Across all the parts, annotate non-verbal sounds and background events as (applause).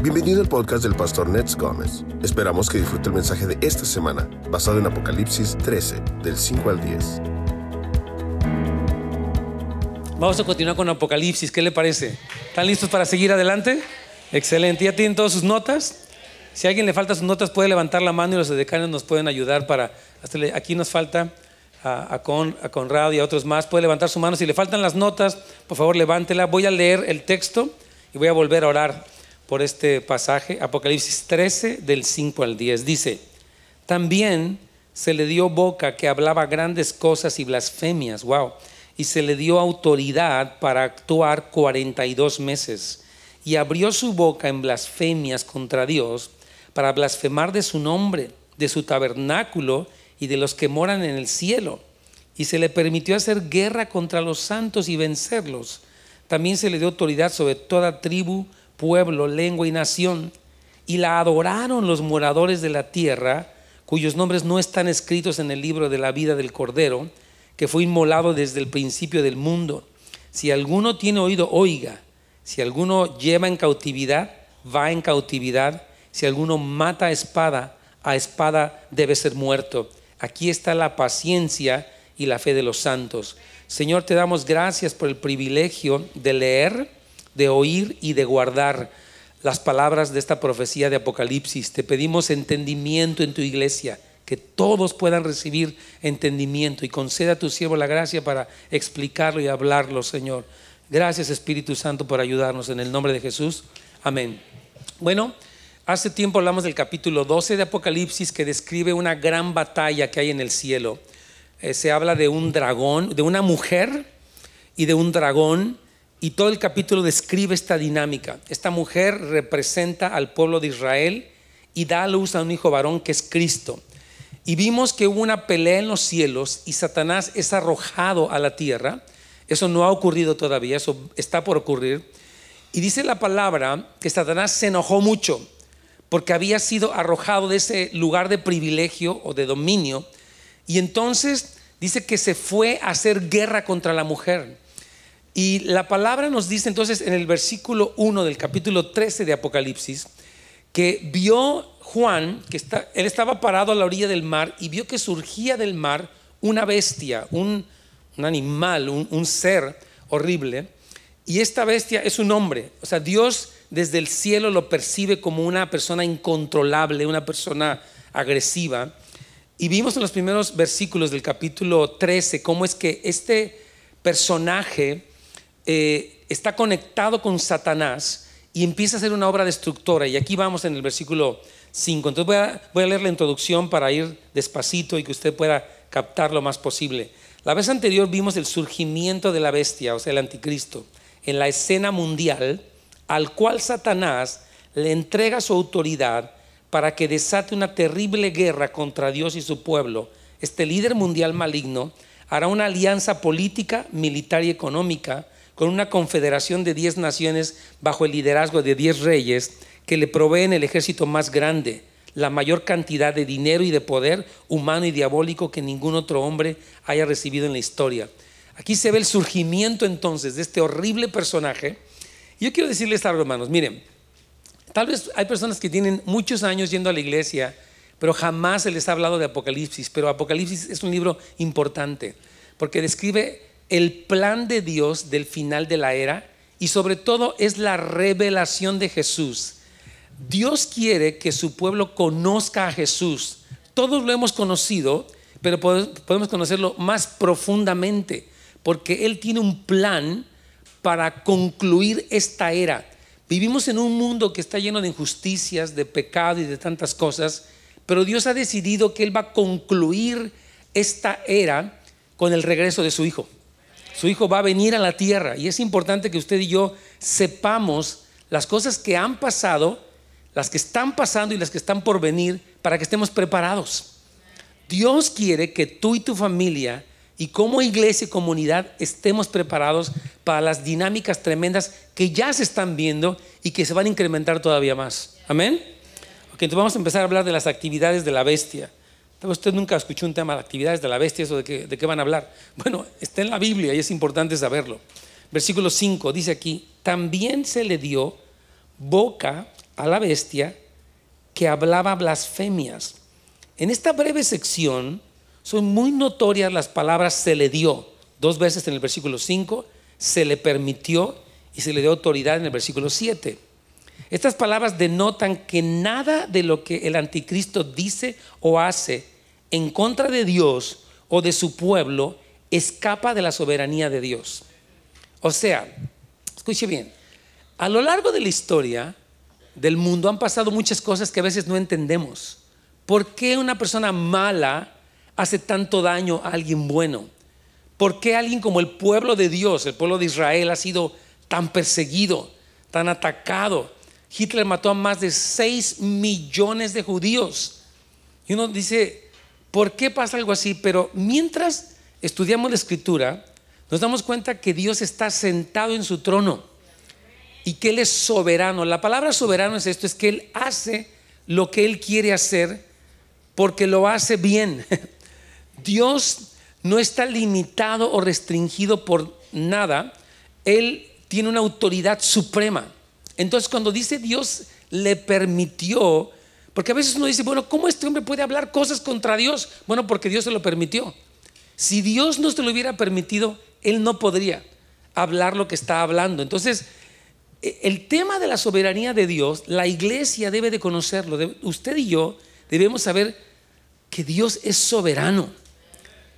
Bienvenido al podcast del pastor Nets Gómez. Esperamos que disfrute el mensaje de esta semana, basado en Apocalipsis 13, del 5 al 10. Vamos a continuar con Apocalipsis, ¿qué le parece? ¿Están listos para seguir adelante? Excelente, ¿ya tienen todas sus notas? Si a alguien le falta sus notas, puede levantar la mano y los decanos nos pueden ayudar para... Aquí nos falta a, Con, a Conrado y a otros más. Puede levantar su mano. Si le faltan las notas, por favor, levántela. Voy a leer el texto y voy a volver a orar por este pasaje. Apocalipsis 13, del 5 al 10. Dice, también se le dio boca que hablaba grandes cosas y blasfemias. Wow. Y se le dio autoridad para actuar 42 meses. Y abrió su boca en blasfemias contra Dios para blasfemar de su nombre, de su tabernáculo y de los que moran en el cielo. Y se le permitió hacer guerra contra los santos y vencerlos. También se le dio autoridad sobre toda tribu, pueblo, lengua y nación. Y la adoraron los moradores de la tierra, cuyos nombres no están escritos en el libro de la vida del Cordero, que fue inmolado desde el principio del mundo. Si alguno tiene oído, oiga. Si alguno lleva en cautividad, va en cautividad. Si alguno mata a espada, a espada debe ser muerto. Aquí está la paciencia y la fe de los santos. Señor, te damos gracias por el privilegio de leer, de oír y de guardar las palabras de esta profecía de Apocalipsis. Te pedimos entendimiento en tu iglesia, que todos puedan recibir entendimiento y conceda a tu siervo la gracia para explicarlo y hablarlo, Señor. Gracias Espíritu Santo por ayudarnos en el nombre de Jesús. Amén. Bueno, Hace tiempo hablamos del capítulo 12 de Apocalipsis que describe una gran batalla que hay en el cielo. Eh, se habla de un dragón, de una mujer y de un dragón, y todo el capítulo describe esta dinámica. Esta mujer representa al pueblo de Israel y da a luz a un hijo varón que es Cristo. Y vimos que hubo una pelea en los cielos y Satanás es arrojado a la tierra. Eso no ha ocurrido todavía, eso está por ocurrir. Y dice la palabra que Satanás se enojó mucho porque había sido arrojado de ese lugar de privilegio o de dominio. Y entonces dice que se fue a hacer guerra contra la mujer. Y la palabra nos dice entonces en el versículo 1 del capítulo 13 de Apocalipsis, que vio Juan, que está, él estaba parado a la orilla del mar y vio que surgía del mar una bestia, un, animal, un, un ser horrible. Y esta bestia es un hombre. O sea, Dios desde el cielo lo percibe como una persona incontrolable, una persona agresiva. Y vimos en los primeros versículos del capítulo 13 cómo es que este personaje eh, está conectado con Satanás y empieza a hacer una obra destructora. Y aquí vamos en el versículo 5. Entonces voy a, voy a leer la introducción para ir despacito y que usted pueda captar lo más posible. La vez anterior vimos el surgimiento de la bestia, o sea, el anticristo, en la escena mundial al cual Satanás le entrega su autoridad para que desate una terrible guerra contra Dios y su pueblo. Este líder mundial maligno hará una alianza política, militar y económica con una confederación de diez naciones bajo el liderazgo de diez reyes que le proveen el ejército más grande, la mayor cantidad de dinero y de poder humano y diabólico que ningún otro hombre haya recibido en la historia. Aquí se ve el surgimiento entonces de este horrible personaje yo quiero decirles algo, hermanos. Miren, tal vez hay personas que tienen muchos años yendo a la iglesia, pero jamás se les ha hablado de Apocalipsis. Pero Apocalipsis es un libro importante porque describe el plan de Dios del final de la era y sobre todo es la revelación de Jesús. Dios quiere que su pueblo conozca a Jesús. Todos lo hemos conocido, pero podemos conocerlo más profundamente porque Él tiene un plan para concluir esta era. Vivimos en un mundo que está lleno de injusticias, de pecado y de tantas cosas, pero Dios ha decidido que Él va a concluir esta era con el regreso de su Hijo. Su Hijo va a venir a la tierra y es importante que usted y yo sepamos las cosas que han pasado, las que están pasando y las que están por venir para que estemos preparados. Dios quiere que tú y tu familia y como iglesia y comunidad estemos preparados para las dinámicas tremendas que ya se están viendo y que se van a incrementar todavía más. Amén. Ok, entonces vamos a empezar a hablar de las actividades de la bestia. Usted nunca escuchó un tema de actividades de la bestia, eso de qué, van a hablar. Bueno, está en la Biblia y es importante saberlo. Versículo 5 dice aquí, también se le dio boca a la bestia que hablaba blasfemias. En esta breve sección son muy notorias las palabras se le dio, dos veces en el versículo 5, se le permitió y se le dio autoridad en el versículo 7. Estas palabras denotan que nada de lo que el anticristo dice o hace en contra de Dios o de su pueblo escapa de la soberanía de Dios. O sea, escuche bien, a lo largo de la historia del mundo han pasado muchas cosas que a veces no entendemos. ¿Por qué una persona mala hace tanto daño a alguien bueno? ¿Por qué alguien como el pueblo de Dios, el pueblo de Israel, ha sido tan perseguido, tan atacado? Hitler mató a más de 6 millones de judíos. Y uno dice, ¿por qué pasa algo así? Pero mientras estudiamos la escritura, nos damos cuenta que Dios está sentado en su trono y que Él es soberano. La palabra soberano es esto, es que Él hace lo que Él quiere hacer porque lo hace bien. (laughs) Dios no está limitado o restringido por nada. Él tiene una autoridad suprema. Entonces cuando dice Dios le permitió, porque a veces uno dice, bueno, ¿cómo este hombre puede hablar cosas contra Dios? Bueno, porque Dios se lo permitió. Si Dios no se lo hubiera permitido, él no podría hablar lo que está hablando. Entonces, e, el tema de la soberanía de Dios, la iglesia debe de conocerlo. Usted y yo debemos saber que Dios es soberano,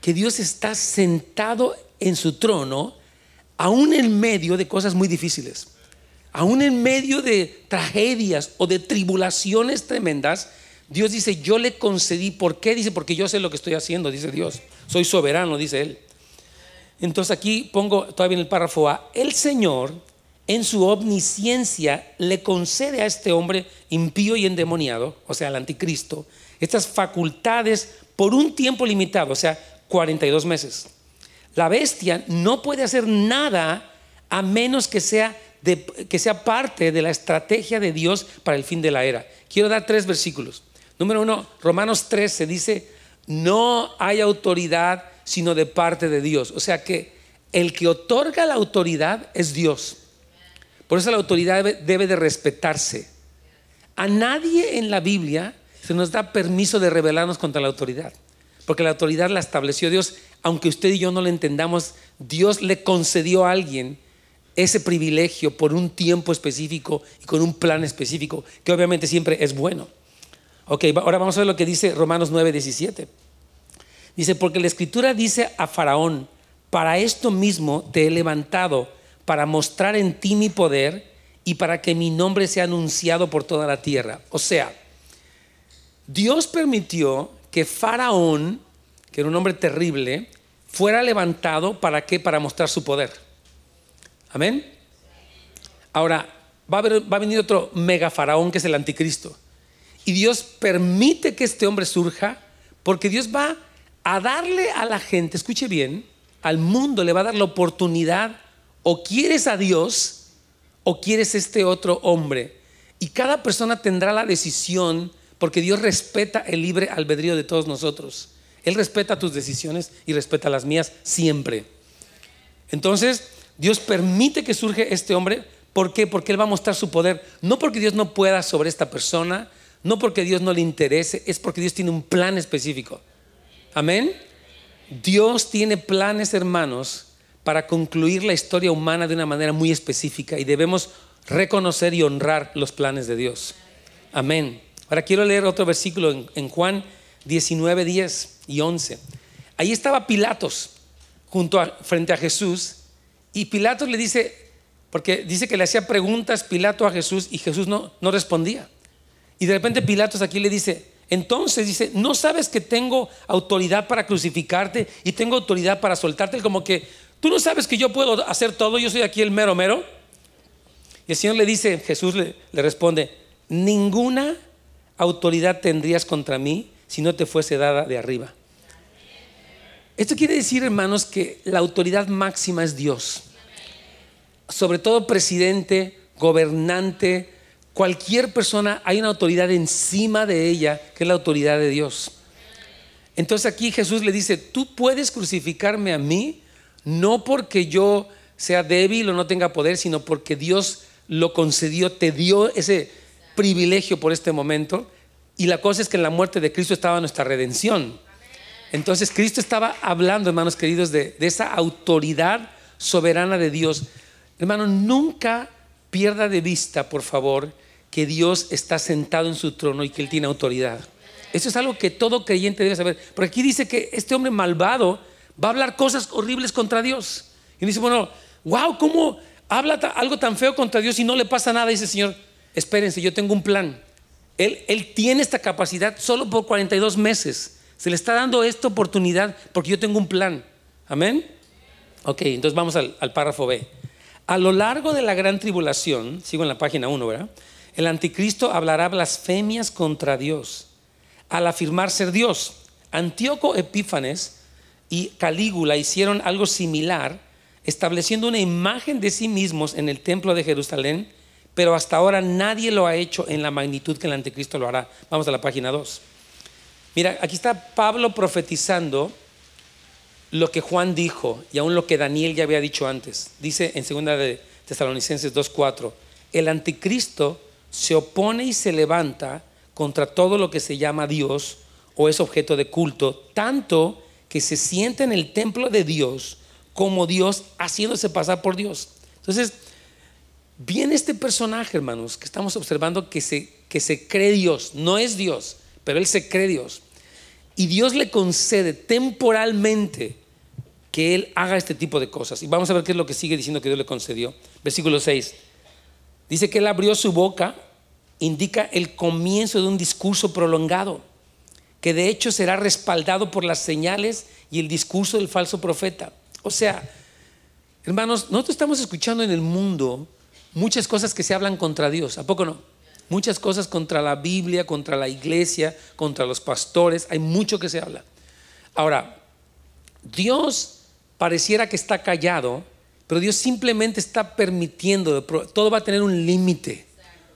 que Dios está sentado en su trono, aún en medio de cosas muy difíciles aún en medio de tragedias o de tribulaciones tremendas, Dios dice, yo le concedí, ¿por qué? Dice, porque yo sé lo que estoy haciendo, dice Dios. Soy soberano, dice Él. Entonces aquí pongo todavía en el párrafo A, el Señor en su omnisciencia le concede a este hombre impío y endemoniado, o sea, al anticristo, estas facultades por un tiempo limitado, o sea, 42 meses. La bestia no puede hacer nada a menos que sea que sea parte de la estrategia de Dios para el fin de la era. Quiero dar tres versículos. Número uno, Romanos 13 dice, no hay autoridad sino de parte de Dios. O sea que el que otorga la autoridad es Dios. Por eso la autoridad debe, de respetarse. A nadie en la Biblia se nos da permiso de rebelarnos contra la autoridad. Porque la autoridad la estableció Dios, aunque usted y yo no lo entendamos, Dios le concedió a alguien ese privilegio por un tiempo específico y con un plan específico, que obviamente siempre es bueno. Ok, ahora vamos a ver lo que dice Romanos 9, 17. Dice, porque la escritura dice a Faraón, para esto mismo te he levantado, para mostrar en ti mi poder y para que mi nombre sea anunciado por toda la tierra. O sea, Dios permitió que Faraón, que era un hombre terrible, fuera levantado para qué? Para mostrar su poder. Amén. Ahora, va a, venir otro mega faraón que es el anticristo. Y Dios permite que este hombre surja porque Dios va a darle a la gente, escuche bien, al mundo le va a dar la oportunidad, o quieres a Dios o quieres este otro hombre. Y cada persona tendrá la decisión porque Dios respeta el libre albedrío de todos nosotros. Él respeta tus decisiones y respeta las mías siempre. Entonces, Dios permite que surge este hombre. ¿Por qué? Porque Él va a mostrar su poder. No porque Dios no pueda sobre esta persona, no porque Dios no le interese, es porque Dios tiene un plan específico. Amén. Dios tiene planes, hermanos, para concluir la historia humana de una manera muy específica y debemos reconocer y honrar los planes de Dios. Amén. Ahora quiero leer otro versículo en, Juan 19, 10 y 11. Ahí estaba Pilatos junto a, frente a Jesús y Pilato le dice, porque dice que le hacía preguntas Pilato a Jesús y Jesús no, no respondía. Y de repente Pilatos aquí le dice, entonces dice, ¿no sabes que tengo autoridad para crucificarte y tengo autoridad para soltarte? Como que, ¿tú no sabes que yo puedo hacer todo? Yo soy aquí el mero mero. Y el Señor le dice, Jesús le, le responde, ninguna autoridad tendrías contra mí si no te fuese dada de arriba. Esto quiere decir, hermanos, que la autoridad máxima es Dios. Sobre todo presidente, gobernante, cualquier persona, hay una autoridad encima de ella, que es la autoridad de Dios. Entonces aquí Jesús le dice, tú puedes crucificarme a mí, no porque yo sea débil o no tenga poder, sino porque Dios lo concedió, te dio ese privilegio por este momento. Y la cosa es que en la muerte de Cristo estaba nuestra redención. Entonces Cristo estaba hablando, hermanos queridos, de, de esa autoridad soberana de Dios. Hermano, nunca pierda de vista, por favor, que Dios está sentado en su trono y que Él tiene autoridad. Eso es algo que todo creyente debe saber. Porque aquí dice que este hombre malvado va a hablar cosas horribles contra Dios. Y dice, bueno, wow, ¿cómo habla algo tan feo contra Dios y no le pasa nada? dice, Señor, espérense, yo tengo un plan. Él, él tiene esta capacidad solo por 42 meses. Se le está dando esta oportunidad porque yo tengo un plan. Amén. Ok, entonces vamos al, párrafo B. A lo largo de la gran tribulación, sigo en la página 1, ¿verdad? El anticristo hablará blasfemias contra Dios al afirmar ser Dios. Antíoco Epífanes y Calígula hicieron algo similar, estableciendo una imagen de sí mismos en el templo de Jerusalén, pero hasta ahora nadie lo ha hecho en la magnitud que el anticristo lo hará. Vamos a la página 2. Mira, aquí está Pablo profetizando lo que Juan dijo y aún lo que Daniel ya había dicho antes. Dice en 2 de Tesalonicenses 2:4, el anticristo se opone y se levanta contra todo lo que se llama Dios o es objeto de culto, tanto que se siente en el templo de Dios como Dios haciéndose pasar por Dios. Entonces, viene este personaje, hermanos, que estamos observando que se, que se cree Dios, no es Dios, pero él se cree Dios. Y Dios le concede temporalmente que él haga este tipo de cosas. Y vamos a ver qué es lo que sigue diciendo que Dios le concedió. Versículo 6. Dice que él abrió su boca, indica el comienzo de un discurso prolongado, que de hecho será respaldado por las señales y el discurso del falso profeta. O sea, hermanos, nosotros estamos escuchando en el mundo muchas cosas que se hablan contra Dios, ¿a poco no? Muchas cosas contra la Biblia, contra la iglesia, contra los pastores, hay mucho que se habla. Ahora, Dios pareciera que está callado pero Dios simplemente está permitiendo, todo va a tener un límite.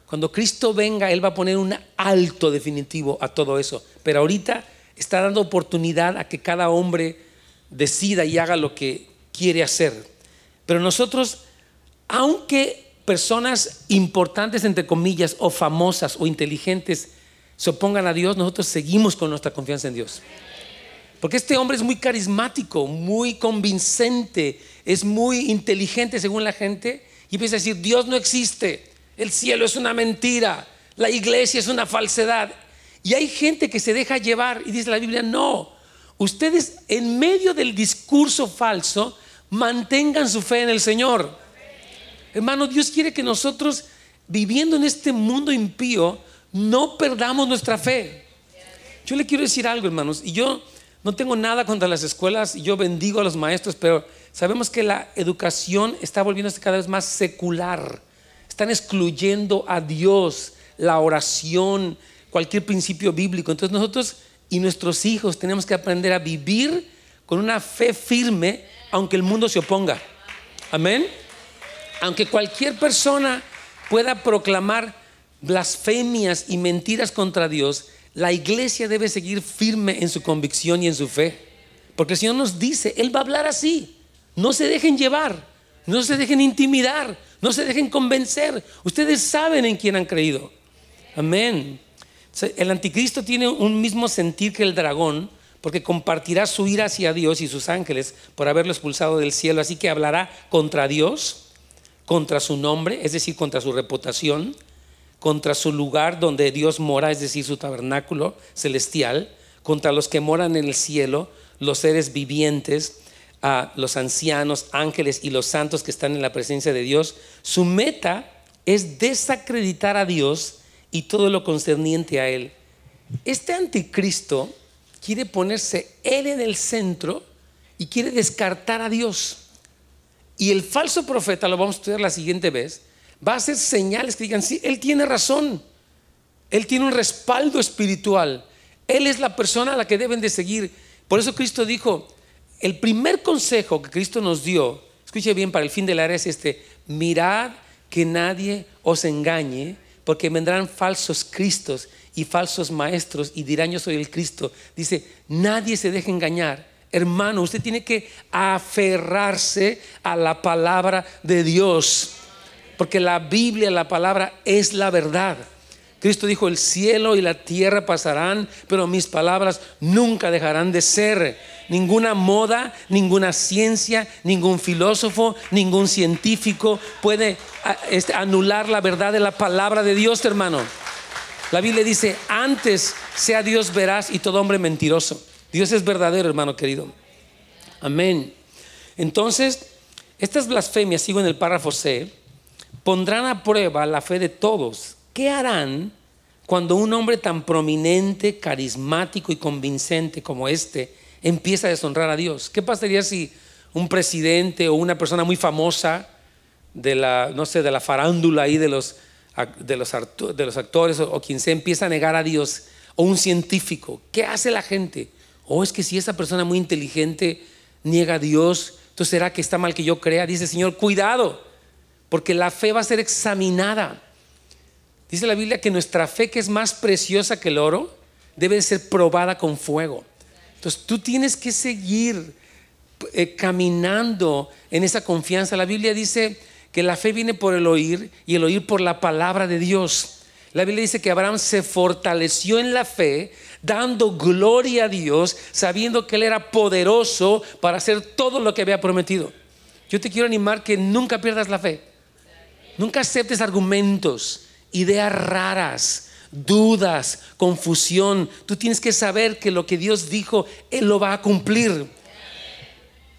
Cuando Cristo venga, Él va a poner un alto definitivo a todo eso. Pero ahorita está dando oportunidad a que cada hombre decida y haga lo que quiere hacer. Pero nosotros, aunque personas importantes, entre comillas, o famosas o inteligentes, se opongan a Dios, nosotros seguimos con nuestra confianza en Dios. Porque este hombre es muy carismático, muy convincente, es muy inteligente según la gente y empieza a decir, Dios no existe, el cielo es una mentira, la iglesia es una falsedad. Y hay gente que se deja llevar y dice la Biblia, no, ustedes en medio del discurso falso mantengan su fe en el Señor. Hermano, Dios quiere que nosotros, viviendo en este mundo impío, no perdamos nuestra fe. Yo le quiero decir algo, hermanos, y yo no tengo nada contra las escuelas y yo bendigo a los maestros, pero sabemos que la educación está volviéndose cada vez más secular. Están excluyendo a Dios, la oración, cualquier principio bíblico. Entonces nosotros y nuestros hijos tenemos que aprender a vivir con una fe firme, aunque el mundo se oponga. Amén. Aunque cualquier persona pueda proclamar blasfemias y mentiras contra Dios, la iglesia debe seguir firme en su convicción y en su fe. Porque el Señor nos dice, Él va a hablar así. No se dejen llevar, no se dejen intimidar, no se dejen convencer. Ustedes saben en quién han creído. Amén. El anticristo tiene un mismo sentir que el dragón, porque compartirá su ira hacia Dios y sus ángeles por haberlo expulsado del cielo. Así que hablará contra Dios, contra su nombre, es decir, contra su reputación contra su lugar donde Dios mora, es decir, su tabernáculo celestial, contra los que moran en el cielo, los seres vivientes, a los ancianos, ángeles y los santos que están en la presencia de Dios. Su meta es desacreditar a Dios y todo lo concerniente a Él. Este anticristo quiere ponerse Él en el centro y quiere descartar a Dios. Y el falso profeta, lo vamos a estudiar la siguiente vez, va a hacer señales que digan, sí, Él tiene razón. Él tiene un respaldo espiritual. Él es la persona a la que deben de seguir. Por eso Cristo dijo, el primer consejo que Cristo nos dio, escuche bien, para el fin de la era es este, mirad que nadie os engañe, porque vendrán falsos cristos y falsos maestros y dirán yo soy el Cristo. Dice, nadie se deje engañar. Hermano, usted tiene que aferrarse a la palabra de Dios porque la Biblia, la palabra, es la verdad. Cristo dijo, el cielo y la tierra pasarán, pero mis palabras nunca dejarán de ser. Ninguna moda, ninguna ciencia, ningún filósofo, ningún científico puede este, anular la verdad de la palabra de Dios, hermano. La Biblia dice, antes sea Dios veraz y todo hombre mentiroso. Dios es verdadero, hermano querido. Amén. Entonces, estas blasfemias, sigo en el párrafo C, pondrán a prueba la fe de todos. ¿Qué harán cuando un hombre tan prominente, carismático y convincente como este empieza a deshonrar a Dios? ¿Qué pasaría si un presidente o una persona muy famosa de la, no sé, de la farándula ahí de los, de los, actores o, quien se empieza a negar a Dios? O un científico, ¿qué hace la gente? Oh, es que si esa persona muy inteligente niega a Dios, entonces será que está mal que yo crea. Dice Señor, cuidado, porque la fe va a ser examinada. Dice la Biblia que nuestra fe, que es más preciosa que el oro, debe ser probada con fuego. Entonces tú tienes que seguir eh, caminando en esa confianza. La Biblia dice que la fe viene por el oír y el oír por la palabra de Dios. La Biblia dice que Abraham se fortaleció en la fe, dando gloria a Dios, sabiendo que Él era poderoso para hacer todo lo que había prometido. Yo te quiero animar que nunca pierdas la fe. Nunca aceptes argumentos ideas raras, dudas, confusión. Tú tienes que saber que lo que Dios dijo, Él lo va a cumplir.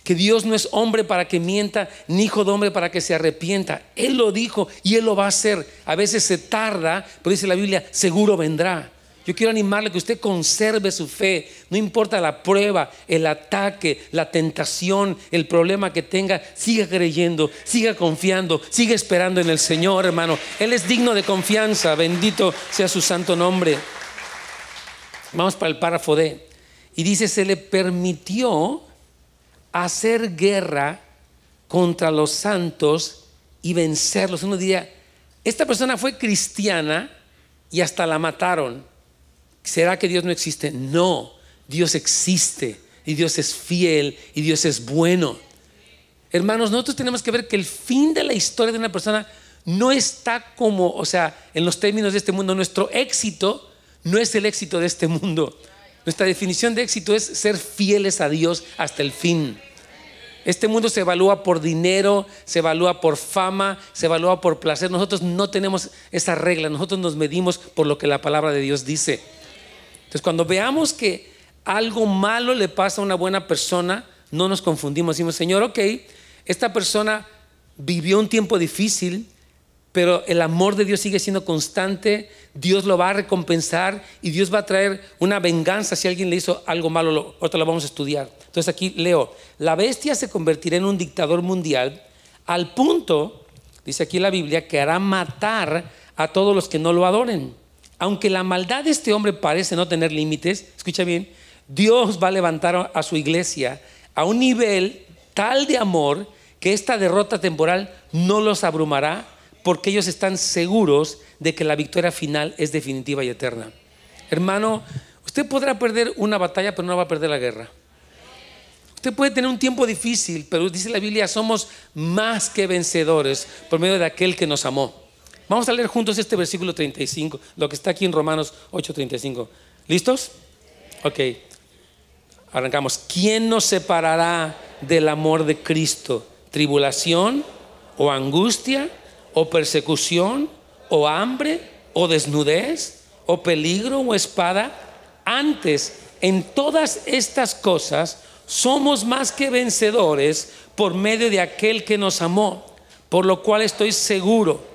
Que Dios no es hombre para que mienta, ni hijo de hombre para que se arrepienta. Él lo dijo y Él lo va a hacer. A veces se tarda, pero dice la Biblia, seguro vendrá. Yo quiero animarle que usted conserve su fe, no importa la prueba, el ataque, la tentación, el problema que tenga, siga creyendo, siga confiando, siga esperando en el Señor, hermano. Él es digno de confianza, bendito sea su santo nombre. Vamos para el párrafo D. Y dice, se le permitió hacer guerra contra los santos y vencerlos. Uno diría, esta persona fue cristiana y hasta la mataron. ¿Será que Dios no existe? No, Dios existe y Dios es fiel y Dios es bueno. Hermanos, nosotros tenemos que ver que el fin de la historia de una persona no está como, o sea, en los términos de este mundo, nuestro éxito no es el éxito de este mundo. Nuestra definición de éxito es ser fieles a Dios hasta el fin. Este mundo se evalúa por dinero, se evalúa por fama, se evalúa por placer. Nosotros no tenemos esa regla, nosotros nos medimos por lo que la palabra de Dios dice. Entonces, cuando veamos que algo malo le pasa a una buena persona, no nos confundimos. Decimos, Señor, ok, esta persona vivió un tiempo difícil, pero el amor de Dios sigue siendo constante, Dios lo va a recompensar y Dios va a traer una venganza si alguien le hizo algo malo, ahorita lo vamos a estudiar. Entonces aquí leo, la bestia se convertirá en un dictador mundial al punto, dice aquí la Biblia, que hará matar a todos los que no lo adoren aunque la maldad de este hombre parece no tener límites, escucha bien, Dios va a levantar a su iglesia a un nivel tal de amor que esta derrota temporal no los abrumará porque ellos están seguros de que la victoria final es definitiva y eterna. Hermano, usted podrá perder una batalla, pero no va a perder la guerra. Usted puede tener un tiempo difícil, pero dice la Biblia, somos más que vencedores por medio de aquel que nos amó. Vamos a leer juntos este versículo 35, lo que está aquí en Romanos 8:35. ¿Listos? Ok. Arrancamos. ¿Quién nos separará del amor de Cristo? ¿Tribulación o angustia o persecución o hambre o desnudez o peligro o espada? Antes, en todas estas cosas, somos más que vencedores por medio de aquel que nos amó, por lo cual estoy seguro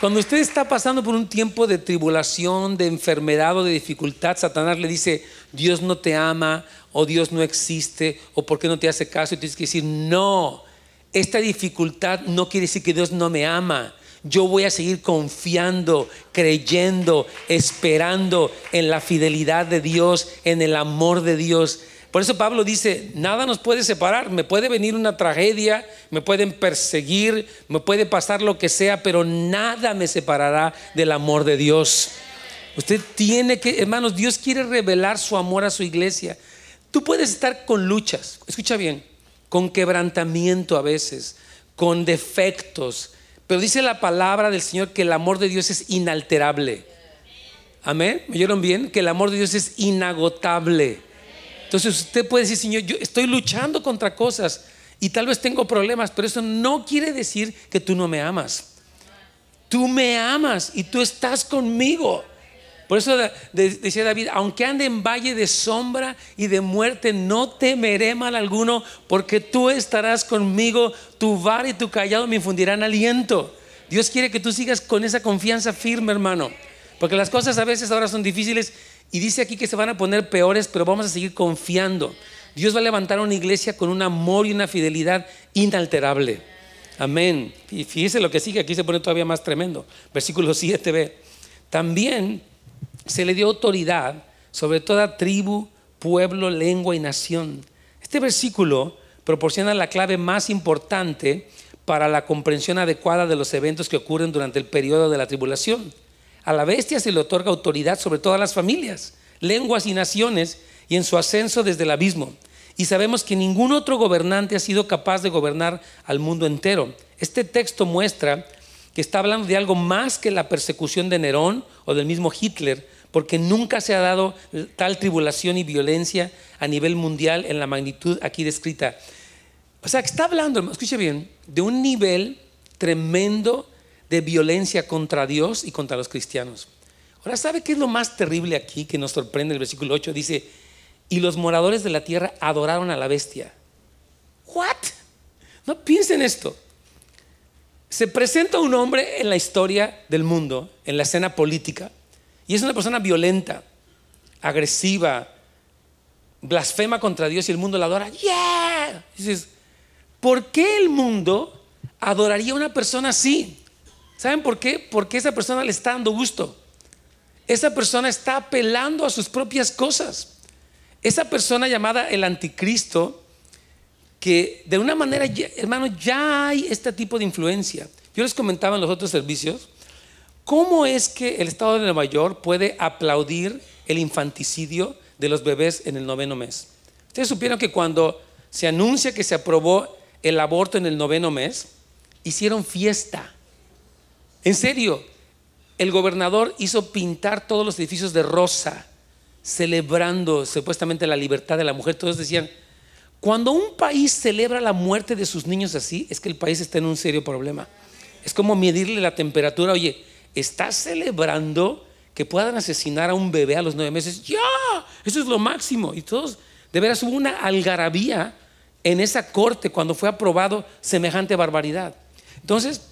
Cuando usted está pasando por un tiempo de tribulación, de enfermedad o de dificultad, Satanás le dice, Dios no te ama o Dios no existe o por qué no te hace caso y tienes que decir, no, esta dificultad no quiere decir que Dios no me ama. Yo voy a seguir confiando, creyendo, esperando en la fidelidad de Dios, en el amor de Dios. Por eso Pablo dice, nada nos puede separar, me puede venir una tragedia, me pueden perseguir, me puede pasar lo que sea, pero nada me separará del amor de Dios. Usted tiene que, hermanos, Dios quiere revelar su amor a su iglesia. Tú puedes estar con luchas, escucha bien, con quebrantamiento a veces, con defectos, pero dice la palabra del Señor que el amor de Dios es inalterable. Amén. ¿Me oyeron bien? Que el amor de Dios es inagotable. Entonces usted puede decir, Señor, yo estoy luchando contra cosas y tal vez tengo problemas, pero eso no quiere decir que tú no me amas. Tú me amas y tú estás conmigo. Por eso decía David, aunque ande en valle de sombra y de muerte, no temeré mal alguno, porque tú estarás conmigo, tu var y tu callado me infundirán aliento. Dios quiere que tú sigas con esa confianza firme, hermano, porque las cosas a veces ahora son difíciles y dice aquí que se van a poner peores, pero vamos a seguir confiando. Dios va a levantar una iglesia con un amor y una fidelidad inalterable. Amén. Y fíjese lo que sigue, aquí se pone todavía más tremendo. Versículo 7b. También se le dio autoridad sobre toda tribu, pueblo, lengua y nación. Este versículo proporciona la clave más importante para la comprensión adecuada de los eventos que ocurren durante el periodo de la tribulación. A la bestia se le otorga autoridad sobre todas las familias, lenguas y naciones y en su ascenso desde el abismo. Y sabemos que ningún otro gobernante ha sido capaz de gobernar al mundo entero. Este texto muestra que está hablando de algo más que la persecución de Nerón o del mismo Hitler, porque nunca se ha dado tal tribulación y violencia a nivel mundial en la magnitud aquí descrita. O sea, que está hablando, escuche bien, de un nivel tremendo de violencia contra Dios y contra los cristianos. Ahora, ¿sabe qué es lo más terrible aquí que nos sorprende el versículo 8? Dice, y los moradores de la tierra adoraron a la bestia. ¿What? No piensen esto. Se presenta un hombre en la historia del mundo, en la escena política, y es una persona violenta, agresiva, blasfema contra Dios y el mundo la adora. ¡Yeah! ¿por qué el mundo adoraría a una persona así? ¿Saben por qué? Porque esa persona le está dando gusto. Esa persona está apelando a sus propias cosas. Esa persona llamada el anticristo, que de una manera, hermano, ya hay este tipo de influencia. Yo les comentaba en los otros servicios, ¿cómo es que el Estado de Nueva York puede aplaudir el infanticidio de los bebés en el noveno mes? Ustedes supieron que cuando se anuncia que se aprobó el aborto en el noveno mes, hicieron fiesta en serio, el gobernador hizo pintar todos los edificios de rosa, celebrando supuestamente la libertad de la mujer. Todos decían, cuando un país celebra la muerte de sus niños así, es que el país está en un serio problema. Es como medirle la temperatura. Oye, ¿estás celebrando que puedan asesinar a un bebé a los nueve meses? Ya, eso es lo máximo. Y todos, de veras, hubo una algarabía en esa corte cuando fue aprobado semejante barbaridad. Entonces,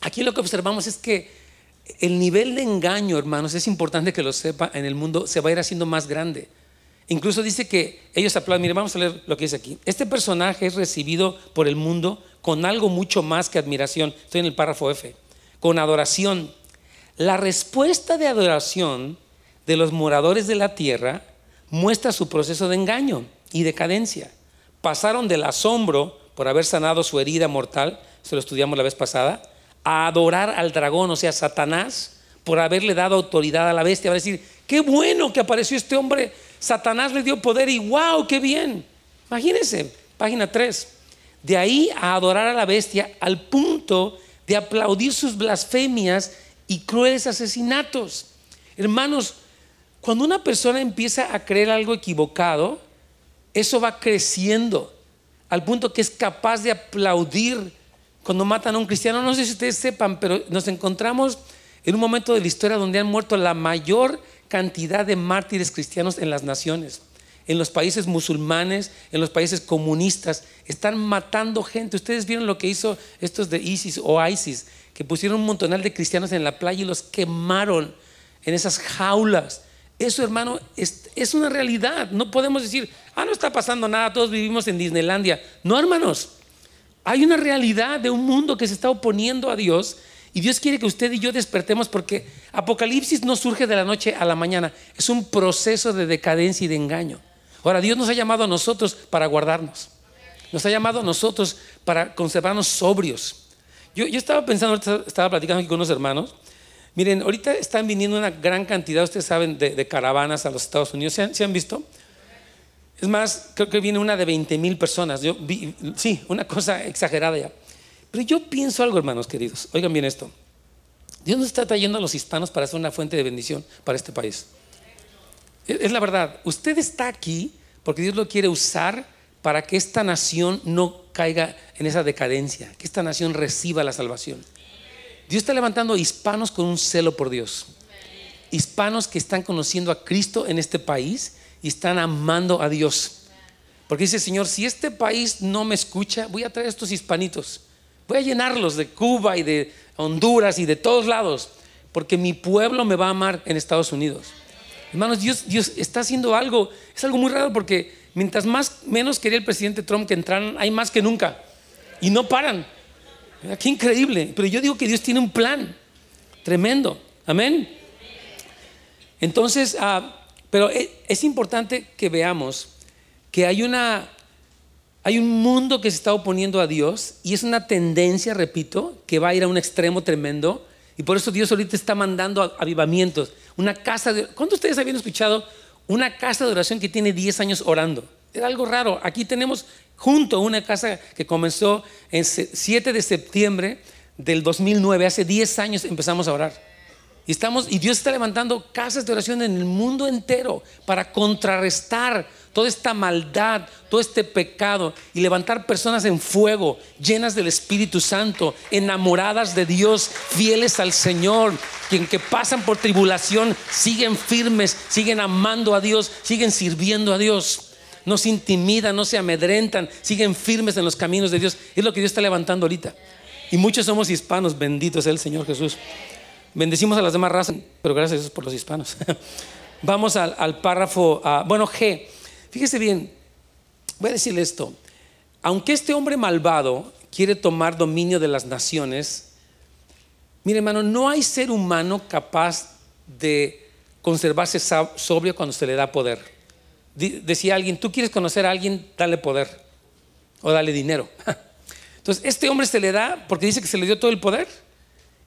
Aquí lo que observamos es que el nivel de engaño, hermanos, es importante que lo sepa en el mundo, se va a ir haciendo más grande. Incluso dice que ellos aplauden. Mire, vamos a leer lo que dice aquí. Este personaje es recibido por el mundo con algo mucho más que admiración. Estoy en el párrafo F. Con adoración. La respuesta de adoración de los moradores de la tierra muestra su proceso de engaño y decadencia. Pasaron del asombro por haber sanado su herida mortal, se lo estudiamos la vez pasada, a adorar al dragón, o sea, Satanás, por haberle dado autoridad a la bestia. Va a decir, qué bueno que apareció este hombre. Satanás le dio poder y wow, qué bien. Imagínense, página 3. De ahí a adorar a la bestia al punto de aplaudir sus blasfemias y crueles asesinatos. Hermanos, cuando una persona empieza a creer algo equivocado, eso va creciendo al punto que es capaz de aplaudir cuando matan a un cristiano. No sé si ustedes sepan, pero nos encontramos en un momento de la historia donde han muerto la mayor cantidad de mártires cristianos en las naciones. En los países musulmanes, en los países comunistas, están matando gente. Ustedes vieron lo que hizo estos de ISIS o ISIS, que pusieron un montonal de cristianos en la playa y los quemaron en esas jaulas. Eso, hermano, es, es, una realidad. No podemos decir, ah, no está pasando nada, todos vivimos en Disneylandia. No, hermanos, hay una realidad de un mundo que se está oponiendo a Dios y Dios quiere que usted y yo despertemos porque Apocalipsis no surge de la noche a la mañana, es un proceso de decadencia y de engaño. Ahora, Dios nos ha llamado a nosotros para guardarnos. Nos ha llamado a nosotros para conservarnos sobrios. Yo, yo estaba pensando, estaba platicando aquí con unos hermanos. Miren, ahorita están viniendo una gran cantidad, ustedes saben, de, caravanas a los Estados Unidos. ¿Se han, ¿Se han, visto? Es más, creo que viene una de 20 mil personas. Yo vi, sí, una cosa exagerada ya. Pero yo pienso algo, hermanos queridos. Oigan bien esto. Dios nos está trayendo a los hispanos para ser una fuente de bendición para este país. Es la verdad. Usted está aquí porque Dios lo quiere usar para que esta nación no caiga en esa decadencia, que esta nación reciba la salvación. Dios está levantando hispanos con un celo por Dios. Hispanos que están conociendo a Cristo en este país y están amando a Dios. Porque dice, Señor, si este país no me escucha, voy a traer a estos hispanitos. Voy a llenarlos de Cuba y de Honduras y de todos lados, porque mi pueblo me va a amar en Estados Unidos. Hermanos, Dios, Dios está haciendo algo, es algo muy raro porque mientras más menos quería el presidente Trump que entraran, hay más que nunca. Y no paran. Qué increíble. Pero yo digo que Dios tiene un plan tremendo. Amén. Entonces, ah, pero e, es importante que veamos que hay una hay un mundo que se está oponiendo a Dios y es una tendencia, repito, que va a ir a un extremo tremendo. Y por eso Dios ahorita está mandando avivamientos. Una casa de... ¿Cuántos de ustedes habían escuchado una casa de oración que tiene 10 años orando? Era algo raro. Aquí tenemos junto una casa que comenzó en 7 de septiembre del 2009. Hace 10 años empezamos a orar. Y, estamos, y Dios está levantando casas de oración en el mundo entero para contrarrestar toda esta maldad, todo este pecado y levantar personas en fuego, llenas del Espíritu Santo, enamoradas de Dios, fieles al Señor, quien que pasan por tribulación siguen firmes, siguen amando a Dios, siguen sirviendo a Dios. No se intimidan, no se amedrentan, siguen firmes en los caminos de Dios. Es lo que Dios está levantando ahorita. Y muchos somos hispanos, bendito sea el Señor Jesús. Bendecimos a las demás razas, pero gracias a Dios por los hispanos. (laughs) Vamos al, párrafo, bueno, G. Fíjese bien, voy a decirle esto. Aunque este hombre malvado quiere tomar dominio de las naciones, mire hermano, no hay ser humano capaz de conservarse sobrio cuando se le da poder. Decía alguien, tú quieres conocer a alguien, dale poder o dale dinero. (laughs) Entonces, este hombre se le da porque dice que se le dio todo el poder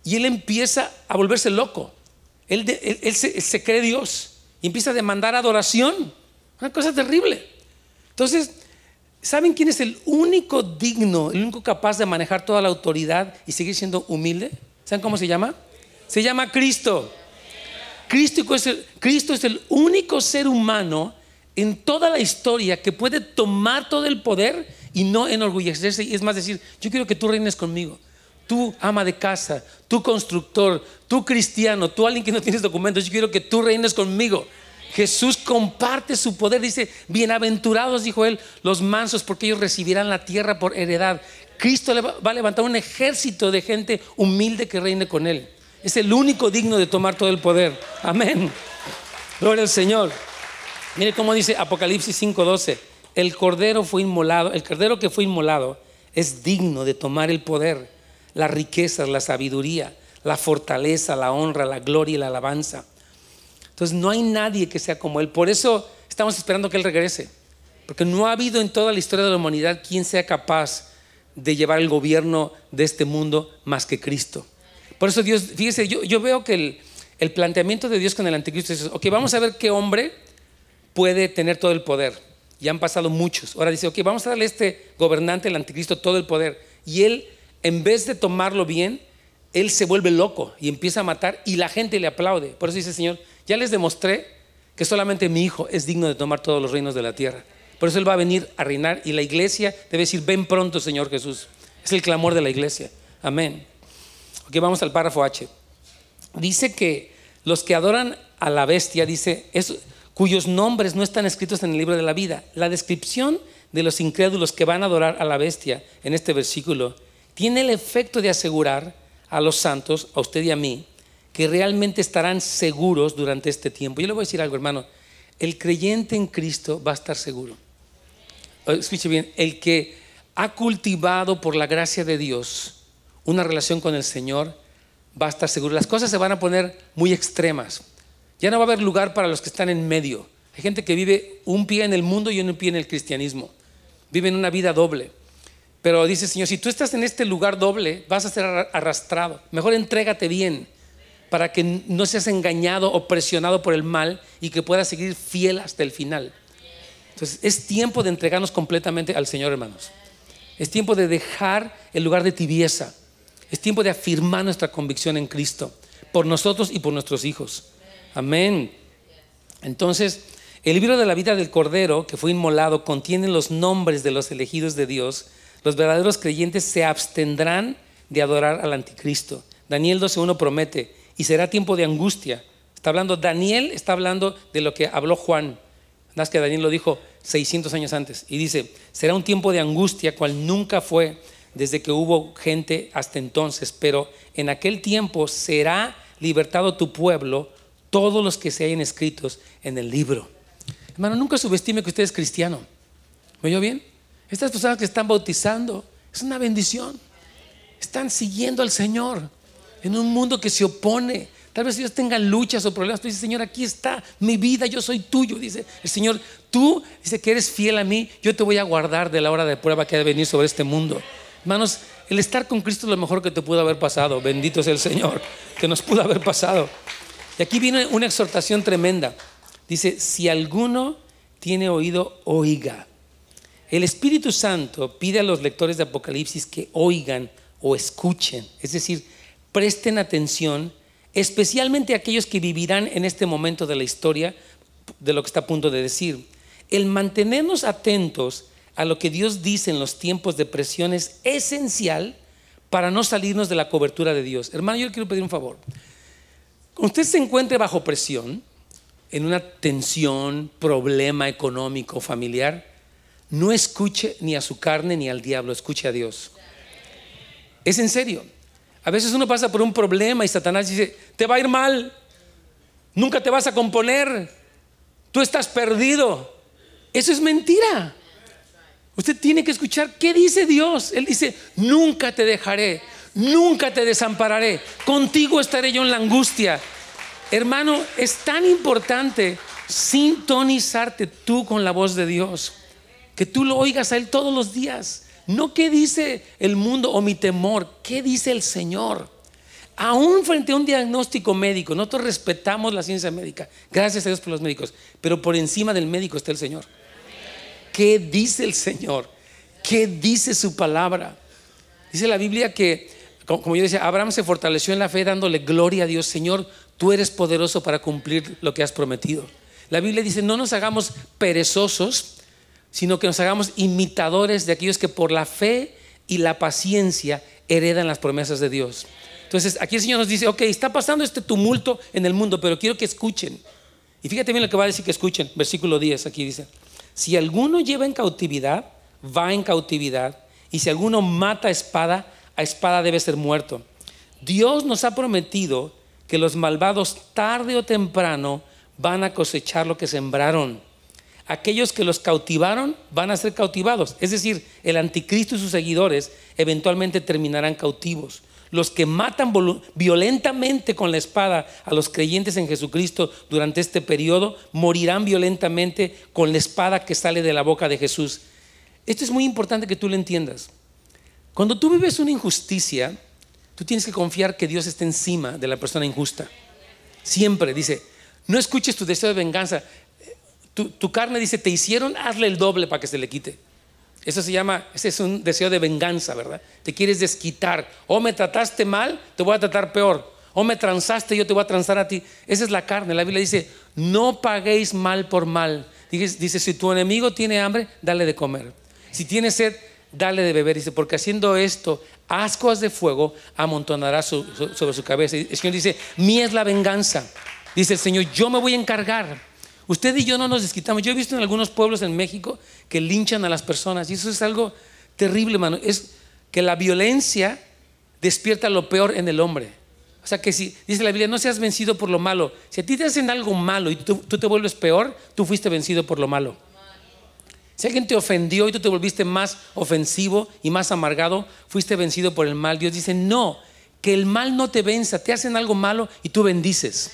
y él empieza a volverse loco. Él, se, cree Dios y empieza a demandar adoración. Una cosa terrible. Entonces, ¿saben quién es el único digno, el único capaz de manejar toda la autoridad y seguir siendo humilde? ¿Saben cómo se llama? Se llama Cristo. Cristo es el, Cristo es el único ser humano en toda la historia que puede tomar todo el poder y no enorgullecerse. Y es más decir, yo quiero que tú reines conmigo. Tú ama de casa, tú constructor, tú cristiano, tú alguien que no tienes documentos, yo quiero que tú reines conmigo. Jesús comparte su poder. Dice, bienaventurados, dijo él, los mansos, porque ellos recibirán la tierra por heredad. Cristo va a levantar un ejército de gente humilde que reine con él. Es el único digno de tomar todo el poder. Amén. Gloria al Señor. Mire cómo dice Apocalipsis 5:12. El cordero fue inmolado, el cordero que fue inmolado es digno de tomar el poder, las riquezas, la sabiduría, la fortaleza, la honra, la gloria y la alabanza. Entonces no hay nadie que sea como Él. Por eso estamos esperando que Él regrese. Porque no ha habido en toda la historia de la humanidad quien sea capaz de llevar el gobierno de este mundo más que Cristo. Por eso Dios, fíjese, yo, veo que el, planteamiento de Dios con el anticristo es, ok, vamos a ver qué hombre puede tener todo el poder. Ya han pasado muchos. Ahora dice, ok, vamos a darle a este gobernante, el anticristo, todo el poder. Y él, en vez de tomarlo bien, él se vuelve loco y empieza a matar y la gente le aplaude. Por eso dice, Señor, ya les demostré que solamente mi Hijo es digno de tomar todos los reinos de la tierra. Por eso Él va a venir a reinar y la iglesia debe decir, ven pronto Señor Jesús. Es el clamor de la iglesia. Amén. Ok, vamos al párrafo H. Dice que los que adoran a la bestia, dice, cuyos nombres no están escritos en el libro de la vida. La descripción de los incrédulos que van a adorar a la bestia en este versículo tiene el efecto de asegurar a los santos, a usted y a mí, que realmente estarán seguros durante este tiempo. Yo le voy a decir algo, hermano. El creyente en Cristo va a estar seguro. Escuche bien, el que ha cultivado por la gracia de Dios una relación con el Señor va a estar seguro. Las cosas se van a poner muy extremas. Ya no va a haber lugar para los que están en medio. Hay gente que vive un pie en el mundo y un pie en el cristianismo. Viven una vida doble. Pero dice Señor, si tú estás en este lugar doble, vas a ser arrastrado. Mejor entrégate bien para que no seas engañado o presionado por el mal y que puedas seguir fiel hasta el final. Entonces, es tiempo de entregarnos completamente al Señor, hermanos. Es tiempo de dejar el lugar de tibieza. Es tiempo de afirmar nuestra convicción en Cristo, por nosotros y por nuestros hijos. Amén. Entonces, el libro de la vida del Cordero, que fue inmolado, contiene los nombres de los elegidos de Dios. Los verdaderos creyentes se abstendrán de adorar al anticristo. Daniel 12.1 promete, y será tiempo de angustia. Está hablando, Daniel está hablando de lo que habló Juan. Más que Daniel lo dijo 600 años antes. Y dice, será un tiempo de angustia cual nunca fue desde que hubo gente hasta entonces, pero en aquel tiempo será libertado tu pueblo, todos los que se hayan escritos en el libro. Hermano, nunca subestime que usted es cristiano. ¿Me oyó bien? Estas personas que están bautizando es una bendición. Están siguiendo al Señor en un mundo que se opone. Tal vez ellos tengan luchas o problemas. Tú dices, Señor, aquí está mi vida, yo soy tuyo. Dice el Señor, tú dice que eres fiel a mí, yo te voy a guardar de la hora de prueba que ha de venir sobre este mundo. Hermanos, el estar con Cristo es lo mejor que te pudo haber pasado. Bendito sea el Señor, que nos pudo haber pasado. Y aquí viene una exhortación tremenda. Dice, si alguno tiene oído, oiga. El Espíritu Santo pide a los lectores de Apocalipsis que oigan o escuchen. Es decir, presten atención, especialmente aquellos que vivirán en este momento de la historia de lo que está a punto de decir. El mantenernos atentos a lo que Dios dice en los tiempos de presión es esencial para no salirnos de la cobertura de Dios. Hermano, yo le quiero pedir un favor. Cuando usted se encuentre bajo presión, en una tensión, problema económico, familiar, no escuche ni a su carne ni al diablo, escuche a Dios. Es en serio. A veces uno pasa por un problema y Satanás dice, te va a ir mal, nunca te vas a componer, tú estás perdido. Eso es mentira. Usted tiene que escuchar qué dice Dios. Él dice, nunca te dejaré, nunca te desampararé, contigo estaré yo en la angustia. Hermano, es tan importante sintonizarte tú con la voz de Dios, que tú lo oigas a Él todos los días. No qué dice el mundo o mi temor, qué dice el Señor. Aún frente a un diagnóstico médico, nosotros respetamos la ciencia médica, gracias a Dios por los médicos, pero por encima del médico está el Señor. ¿Qué dice el Señor? ¿Qué dice su palabra? Dice la Biblia que, como yo decía, Abraham se fortaleció en la fe dándole gloria a Dios. Señor, tú eres poderoso para cumplir lo que has prometido. La Biblia dice, no nos hagamos perezosos, sino que nos hagamos imitadores de aquellos que por la fe y la paciencia heredan las promesas de Dios. Entonces, aquí el Señor nos dice, ok, está pasando este tumulto en el mundo, pero quiero que escuchen. Y fíjate bien lo que va a decir que escuchen. Versículo 10, aquí dice, si alguno lleva en cautividad, va en cautividad. Y si alguno mata a espada, a espada debe ser muerto. Dios nos ha prometido que los malvados tarde o temprano van a cosechar lo que sembraron aquellos que los cautivaron van a ser cautivados. Es decir, el anticristo y sus seguidores eventualmente terminarán cautivos. Los que matan violentamente con la espada a los creyentes en Jesucristo durante este periodo morirán violentamente con la espada que sale de la boca de Jesús. Esto es muy importante que tú lo entiendas. Cuando tú vives una injusticia, tú tienes que confiar que Dios está encima de la persona injusta. Siempre dice, no escuches tu deseo de venganza tu, carne dice, te hicieron, hazle el doble para que se le quite. Eso se llama, ese es un deseo de venganza, ¿verdad? Te quieres desquitar. O me trataste mal, te voy a tratar peor. O me transaste, yo te voy a transar a ti. Esa es la carne. La Biblia dice, no paguéis mal por mal. Dice, si tu enemigo tiene hambre, dale de comer. Si tiene sed, dale de beber. Dice, porque haciendo esto, ascuas de fuego amontonará sobre su cabeza. El Señor dice, mía es la venganza. Dice el Señor, yo me voy a encargar. Usted y yo no nos desquitamos. Yo he visto en algunos pueblos en México que linchan a las personas y eso es algo terrible, hermano. Es que la violencia despierta lo peor en el hombre. O sea que si dice la Biblia, no seas vencido por lo malo. Si a ti te hacen algo malo y tú, te vuelves peor, tú fuiste vencido por lo malo. Si alguien te ofendió y tú te volviste más ofensivo y más amargado, fuiste vencido por el mal. Dios dice, no, que el mal no te venza. Te hacen algo malo y tú bendices.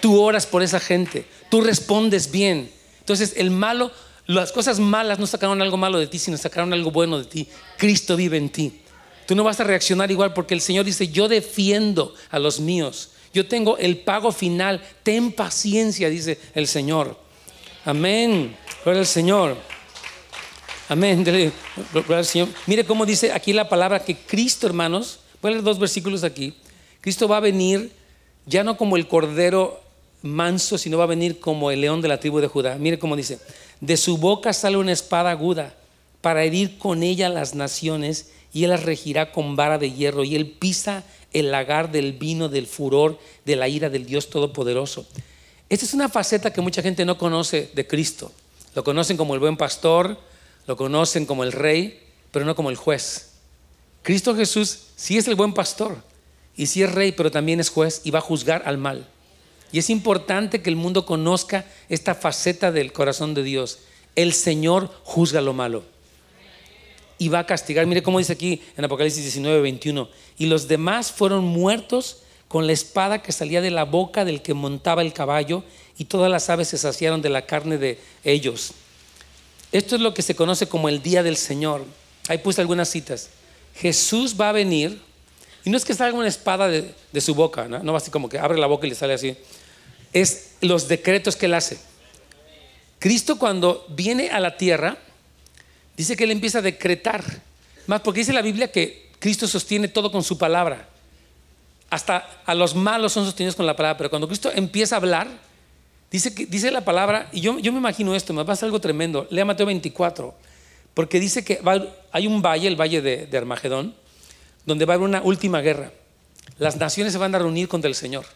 Tú oras por esa gente, tú respondes bien. Entonces el malo, las cosas malas no sacaron algo malo de ti, sino sacaron algo bueno de ti. Cristo vive en ti. Tú no vas a reaccionar igual porque el Señor dice, yo defiendo a los míos. Yo tengo el pago final. Ten paciencia, dice el Señor. Amén. Gloria al Señor. Amén. Gloria al Señor. Mire cómo dice aquí la palabra que Cristo, hermanos, voy a leer dos versículos aquí. Cristo va a venir ya no como el cordero manso, sino va a venir como el león de la tribu de Judá. Mire cómo dice, de su boca sale una espada aguda para herir con ella las naciones y él las regirá con vara de hierro y él pisa el lagar del vino del furor de la ira del Dios Todopoderoso. Esta es una faceta que mucha gente no conoce de Cristo. Lo conocen como el buen pastor, lo conocen como el rey, pero no como el juez. Cristo Jesús sí es el buen pastor y sí es rey, pero también es juez y va a juzgar al mal. Y es importante que el mundo conozca esta faceta del corazón de Dios. El Señor juzga lo malo y va a castigar. Mire cómo dice aquí en Apocalipsis 19, 21. Y los demás fueron muertos con la espada que salía de la boca del que montaba el caballo y todas las aves se saciaron de la carne de ellos. Esto es lo que se conoce como el día del Señor. Ahí puse algunas citas. Jesús va a venir y no es que salga una espada de, su boca, ¿no? no va así como que abre la boca y le sale así. Es los decretos que él hace. Cristo cuando viene a la tierra, dice que él empieza a decretar. Más porque dice la Biblia que Cristo sostiene todo con su palabra. Hasta a los malos son sostenidos con la palabra. Pero cuando Cristo empieza a hablar, dice, que, dice la palabra, y yo, yo me imagino esto, me pasa algo tremendo. Lea Mateo 24, porque dice que hay un valle, el valle de, de Armagedón, donde va a haber una última guerra. Las naciones se van a reunir contra el Señor.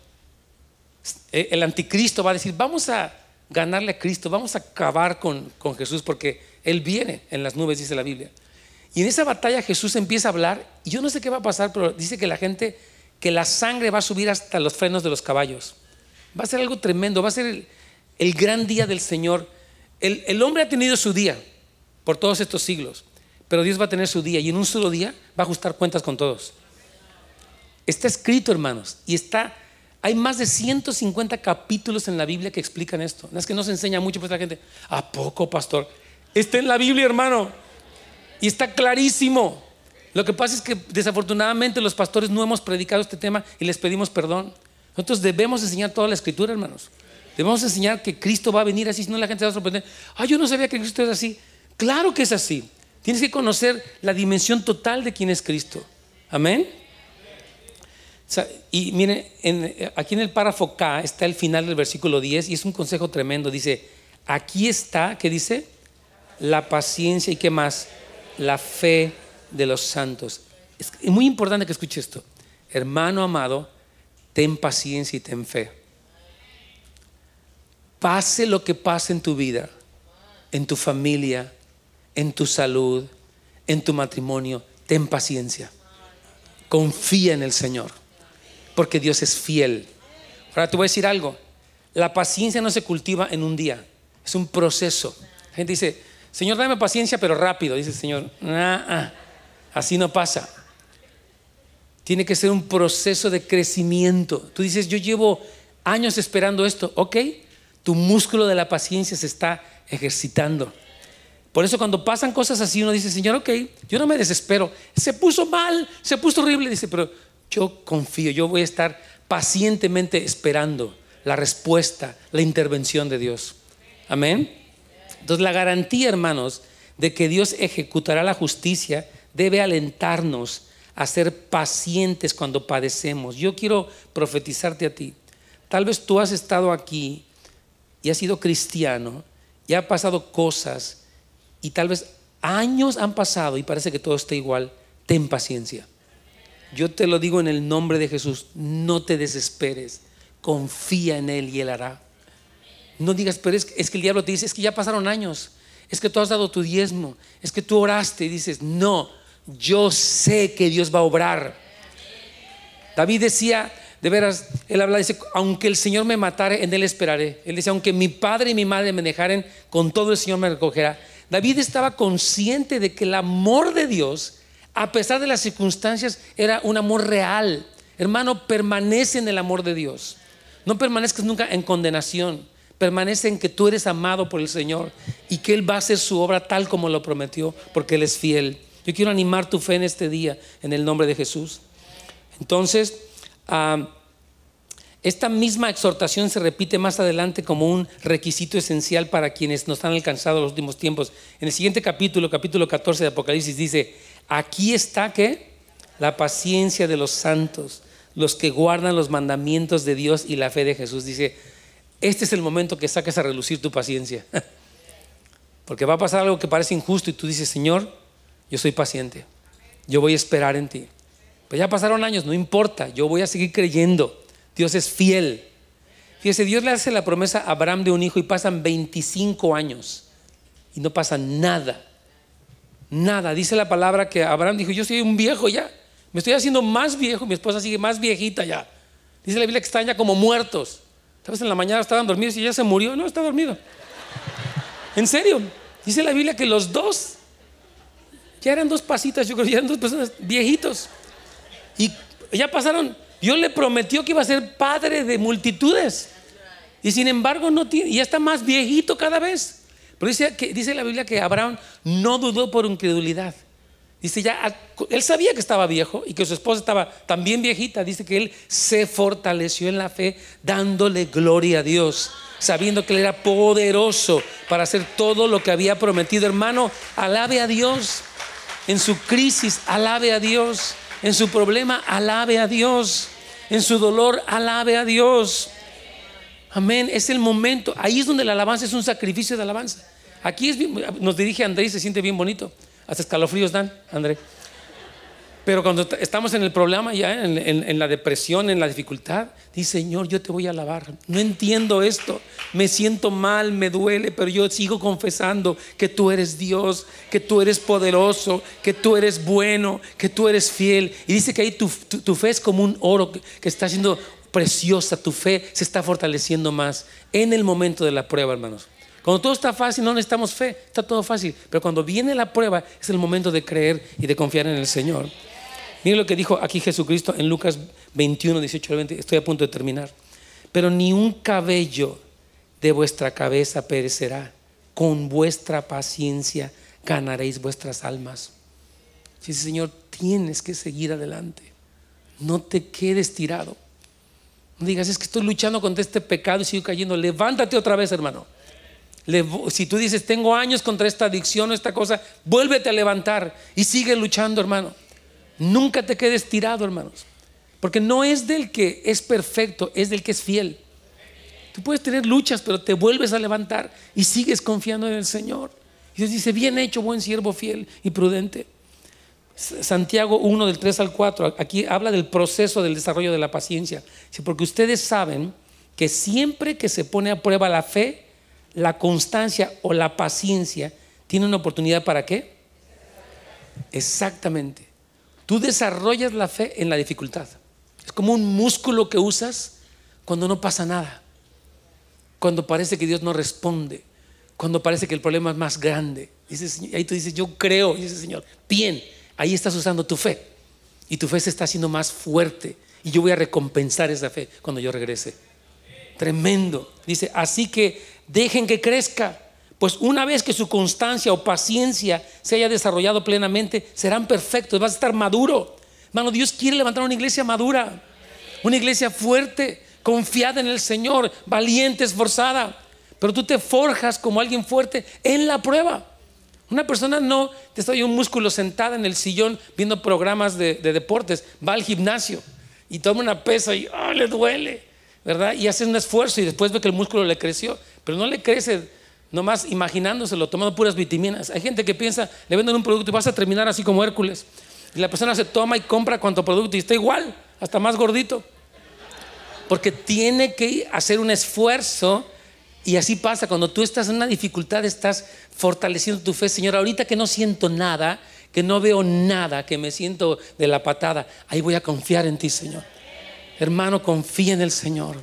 Eh, el anticristo va a decir, vamos a ganarle a Cristo, vamos a acabar con, con Jesús porque Él viene en las nubes, dice la Biblia. Y en esa batalla Jesús empieza a hablar y yo no sé qué va a pasar, pero dice que la gente, que la sangre va a subir hasta los frenos de los caballos. Va a ser algo tremendo, va a ser el, gran día del Señor. El, el hombre ha tenido su día por todos estos siglos, pero Dios va a tener su día y en un solo día va a ajustar cuentas con todos. Está escrito, hermanos, y está hay más de 150 capítulos en la Biblia que explican esto. No es que no se enseña mucho, pues la gente, ¿a poco, pastor? Está en la Biblia, hermano. Y está clarísimo. Lo que pasa es que desafortunadamente los pastores no hemos predicado este tema y les pedimos perdón. Nosotros debemos enseñar toda la escritura, hermanos. Debemos enseñar que Cristo va a venir así, si no la gente se va a sorprender. Ah, yo no sabía que Cristo es así. Claro que es así. Tienes que conocer la dimensión total de quién es Cristo. Amén y miren, aquí en el párrafo K está el final del versículo 10 y es un consejo tremendo. Dice, aquí está, ¿qué dice? La paciencia y qué más? La fe de los santos. Es muy importante que escuche esto. Hermano amado, ten paciencia y ten fe. Pase lo que pase en tu vida, en tu familia, en tu salud, en tu matrimonio, ten paciencia. Confía en el Señor porque Dios es fiel. Ahora te voy a decir algo, la paciencia no se cultiva en un día, es un proceso. La gente dice, Señor, dame paciencia, pero rápido. Dice el Señor, así no pasa. Tiene que ser un proceso de crecimiento. Tú dices, yo llevo años esperando esto. Ok, tu músculo de la paciencia se está ejercitando. Por eso cuando pasan cosas así uno dice, Señor, ok, yo no me desespero. Se puso mal, se puso horrible. Dice, pero yo confío, yo voy a estar pacientemente esperando la respuesta, la intervención de Dios. Amén. Entonces la garantía, hermanos, de que Dios ejecutará la justicia debe alentarnos a ser pacientes cuando padecemos. Yo quiero profetizarte a ti. Tal vez tú has estado aquí y has sido cristiano y ha pasado cosas y tal vez años han pasado y parece que todo está igual. Ten paciencia. Yo te lo digo en el nombre de Jesús, no te desesperes, confía en Él y Él hará. No digas, pero es, que el diablo te dice, es que ya pasaron años, es que tú has dado tu diezmo, es que tú oraste y dices, no, yo sé que Dios va a obrar. David decía, de veras, él habla, dice, aunque el Señor me matare, en Él esperaré. Él dice, aunque mi padre y mi madre me dejaren, con todo el Señor me recogerá. David estaba consciente de que el amor de Dios a pesar de las circunstancias, era un amor real. Hermano, permanece en el amor de Dios. No permanezcas nunca en condenación. Permanece en que tú eres amado por el Señor y que Él va a hacer su obra tal como lo prometió, porque Él es fiel. Yo quiero animar tu fe en este día, en el nombre de Jesús. Entonces, ah, esta misma exhortación se repite más adelante como un requisito esencial para quienes nos han alcanzado los últimos tiempos. En el siguiente capítulo, capítulo 14 de Apocalipsis, dice, aquí está que la paciencia de los santos, los que guardan los mandamientos de Dios y la fe de Jesús. Dice, este es el momento que saques a relucir tu paciencia. (laughs) Porque va a pasar algo que parece injusto y tú dices, Señor, yo soy paciente. Yo voy a esperar en ti. Pues ya pasaron años, no importa, yo voy a seguir creyendo. Dios es fiel. Fíjese, Dios le hace la promesa a Abraham de un hijo y pasan 25 años y no pasa nada. Nada. Dice la palabra que Abraham dijo, yo soy un viejo ya. Me estoy haciendo más viejo, mi esposa sigue más viejita ya. Dice la Biblia que están ya como muertos. ¿Sabes? En la mañana estaban dormidos y ya se murió. No, está dormido. En serio. Dice la Biblia que los dos ya eran dos pasitas, yo creo, ya eran dos personas viejitos. Y ya pasaron. Dios le prometió que iba a ser padre de multitudes. Y sin embargo, no tiene, ya está más viejito cada vez. Pero dice, dice la Biblia que Abraham no dudó por incredulidad. Dice ya, él sabía que estaba viejo y que su esposa estaba también viejita. Dice que él se fortaleció en la fe dándole gloria a Dios, sabiendo que él era poderoso para hacer todo lo que había prometido. Hermano, alabe a Dios. En su crisis, alabe a Dios. En su problema, alabe a Dios. En su dolor, alabe a Dios. Amén. Es el momento. Ahí es donde la alabanza es un sacrificio de alabanza. Aquí es nos dirige Andrés y se siente bien bonito. Hasta escalofríos dan, André. Pero cuando estamos en el problema, ya en, la depresión, en la dificultad, dice, Señor, yo te voy a alabar. No entiendo esto, me siento mal, me duele, pero yo sigo confesando que tú eres Dios, que tú eres poderoso, que tú eres bueno, que tú eres fiel. Y dice que ahí tu, fe es como un oro que está siendo preciosa, tu fe se está fortaleciendo más en el momento de la prueba, hermanos. Cuando todo está fácil, no necesitamos fe, está todo fácil. Pero cuando viene la prueba, es el momento de creer y de confiar en el Señor. Mire lo que dijo aquí Jesucristo en Lucas 21, 18 al 20. Estoy a punto de terminar. Pero ni un cabello de vuestra cabeza perecerá. Con vuestra paciencia ganaréis vuestras almas. Dice, Señor, tienes que seguir adelante. No te quedes tirado. No digas, es que estoy luchando contra este pecado y sigo cayendo. Levántate otra vez, hermano si tú dices, tengo años contra esta adicción o esta cosa, vuélvete a levantar y sigue luchando, hermano. Nunca te quedes tirado, hermanos. Porque no es del que es perfecto, es del que es fiel. Tú puedes tener luchas, pero te vuelves a levantar y sigues confiando en el Señor. Y Dios dice, bien hecho, buen siervo fiel y prudente. Santiago 1 del 3 al 4, aquí habla del proceso del desarrollo de la paciencia. Porque ustedes saben que siempre que se pone a prueba la fe, la constancia o la paciencia tiene una oportunidad para qué? Exactamente. Tú desarrollas la fe en la dificultad. Es como un músculo que usas cuando no pasa nada. Cuando parece que Dios no responde. Cuando parece que el problema es más grande. ahí tú dices, yo creo. Dice Señor, bien, ahí estás usando tu fe. Y tu fe se está haciendo más fuerte. Y yo voy a recompensar esa fe cuando yo regrese. Tremendo. Dice, así que dejen que crezca, pues una vez que su constancia o paciencia se haya desarrollado plenamente, serán perfectos, vas a estar maduro. Hermano, Dios quiere levantar una iglesia madura, una iglesia fuerte, confiada en el Señor, valiente, esforzada. Pero tú te forjas como alguien fuerte en la prueba. Una persona no te está un músculo sentada en el sillón viendo programas de, deportes, va al gimnasio y toma una pesa y oh, le duele, ¿verdad? Y hace un esfuerzo y después ve que el músculo le creció. Pero no le crece nomás imaginándoselo, tomando puras vitaminas. Hay gente que piensa, le venden un producto y vas a terminar así como Hércules. Y la persona se toma y compra cuanto producto y está igual, hasta más gordito. Porque tiene que hacer un esfuerzo y así pasa, cuando tú estás en una dificultad, estás fortaleciendo tu fe. Señor, ahorita que no siento nada, que no veo nada, que me siento de la patada, ahí voy a confiar en ti, Señor. Hermano, confía en el Señor.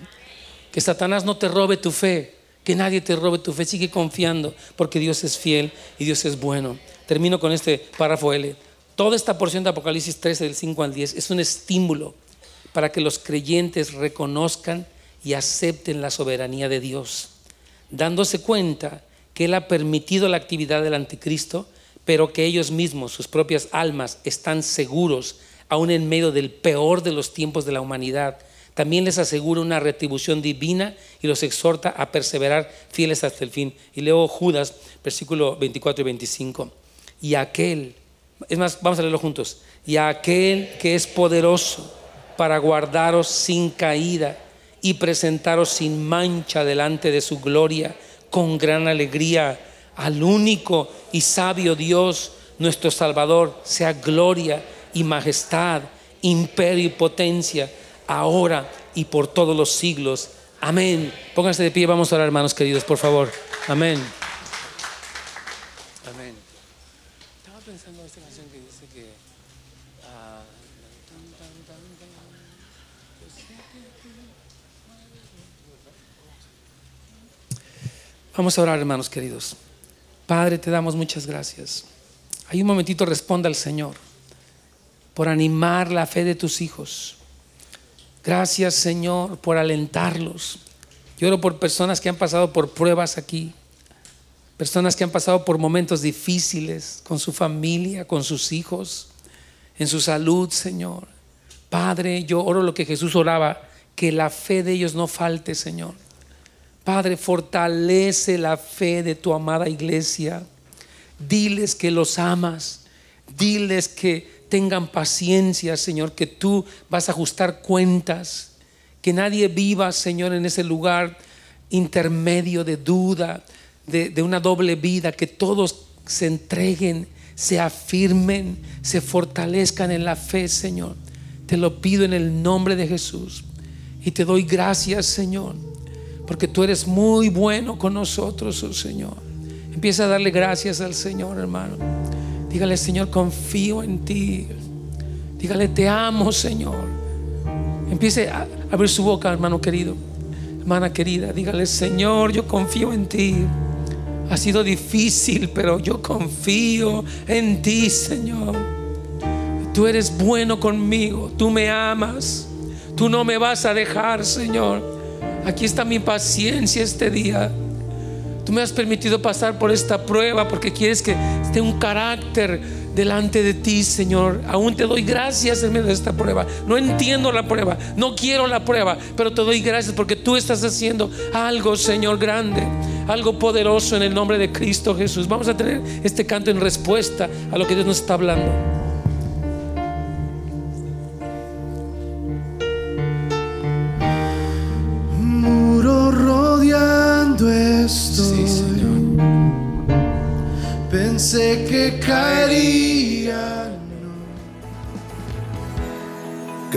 Que Satanás no te robe tu fe. Que nadie te robe tu fe, sigue confiando, porque Dios es fiel y Dios es bueno. Termino con este párrafo L. Toda esta porción de Apocalipsis 13 del 5 al 10 es un estímulo para que los creyentes reconozcan y acepten la soberanía de Dios. dándose cuenta que Él ha permitido la actividad del anticristo, pero que ellos mismos, sus propias almas, están seguros, aún en medio del peor de los tiempos de la humanidad. También les asegura una retribución divina y los exhorta a perseverar fieles hasta el fin. Y leo Judas, versículo 24 y 25. Y aquel, es más, vamos a leerlo juntos. Y aquel que es poderoso para guardaros sin caída y presentaros sin mancha delante de su gloria con gran alegría al único y sabio Dios, nuestro Salvador, sea gloria y majestad, imperio y potencia, ahora y por todos los siglos. Amén. Pónganse de pie, vamos a orar, hermanos queridos, por favor. Amén. Amén. Estaba pensando en esta canción que dice que... ah, Vamos a orar, hermanos queridos. Padre, te damos muchas gracias. Hay un momentito, responda al Señor por animar la fe de tus hijos. Gracias, Señor, por alentarlos. Yo oro por personas que han pasado por pruebas aquí, personas que han pasado por momentos difíciles con su familia, con sus hijos, en su salud, Señor. Padre, yo oro lo que Jesús oraba, que la fe de ellos no falte, Señor. Padre, fortalece la fe de tu amada iglesia. Diles que los amas. Diles que tengan paciencia, Señor, que tú vas a ajustar cuentas. Que nadie viva, Señor, en ese lugar intermedio de duda, de, una doble vida. Que todos se entreguen, se afirmen, se fortalezcan en la fe, Señor. Te lo pido en el nombre de Jesús. Y te doy gracias, Señor porque tú eres muy bueno con nosotros, oh Señor. Empieza a darle gracias al Señor, hermano. Dígale, Señor, confío en ti. Dígale, te amo, Señor. Empiece a abrir su boca, hermano querido, hermana querida. Dígale, Señor, yo confío en ti. Ha sido difícil, pero yo confío en ti, Señor. Tú eres bueno conmigo, tú me amas, tú no me vas a dejar, Señor. Aquí está mi paciencia este día. Tú me has permitido pasar por esta prueba porque quieres que esté un carácter delante de ti, Señor. Aún te doy gracias en medio de esta prueba. No entiendo la prueba, no quiero la prueba, pero te doy gracias porque tú estás haciendo algo, Señor, grande, algo poderoso en el nombre de Cristo Jesús. Vamos a tener este canto en respuesta a lo que Dios nos está hablando.